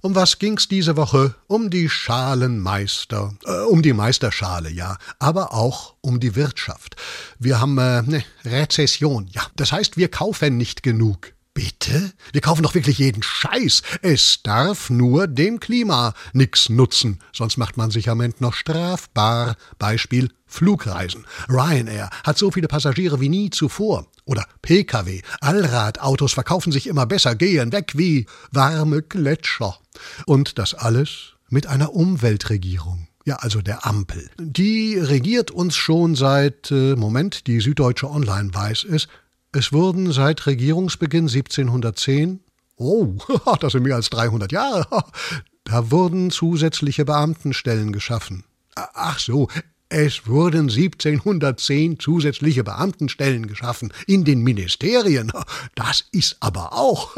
Um was ging's diese Woche? Um die Schalenmeister, äh, um die Meisterschale, ja, aber auch um die Wirtschaft. Wir haben äh, ne Rezession, ja. Das heißt, wir kaufen nicht genug. Bitte? Wir kaufen doch wirklich jeden Scheiß. Es darf nur dem Klima nix nutzen, sonst macht man sich am Ende noch strafbar. Beispiel Flugreisen. Ryanair hat so viele Passagiere wie nie zuvor. Oder Pkw, Allradautos verkaufen sich immer besser, gehen weg wie warme Gletscher. Und das alles mit einer Umweltregierung. Ja, also der Ampel. Die regiert uns schon seit, äh, Moment, die Süddeutsche Online weiß es, es wurden seit Regierungsbeginn 1710, oh, das sind mehr als 300 Jahre, da wurden zusätzliche Beamtenstellen geschaffen. Ach so, es wurden 1710 zusätzliche Beamtenstellen geschaffen in den Ministerien. Das ist aber auch.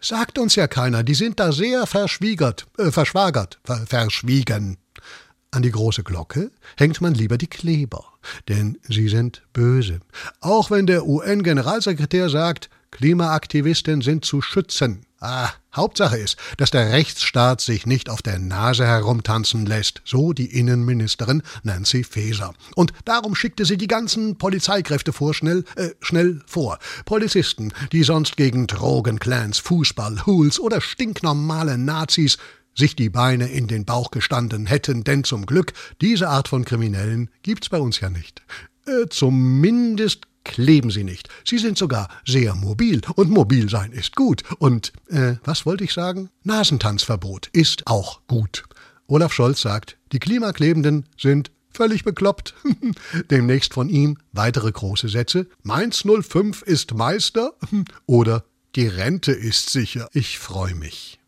Sagt uns ja keiner, die sind da sehr verschwiegert, äh, verschwagert, ver verschwiegen. An die große Glocke hängt man lieber die Kleber, denn sie sind böse. Auch wenn der UN-Generalsekretär sagt, Klimaaktivisten sind zu schützen. Ah, Hauptsache ist, dass der Rechtsstaat sich nicht auf der Nase herumtanzen lässt, so die Innenministerin Nancy Faeser. Und darum schickte sie die ganzen Polizeikräfte vor schnell, äh, schnell vor. Polizisten, die sonst gegen Drogenclans, Fußball, Hools oder stinknormale Nazis sich die Beine in den Bauch gestanden hätten, denn zum Glück, diese Art von Kriminellen gibt's bei uns ja nicht. Äh, zumindest kleben sie nicht. Sie sind sogar sehr mobil und mobil sein ist gut. Und, äh, was wollte ich sagen? Nasentanzverbot ist auch gut. Olaf Scholz sagt, die Klimaklebenden sind völlig bekloppt. Demnächst von ihm weitere große Sätze. Mainz 05 ist Meister oder die Rente ist sicher. Ich freue mich.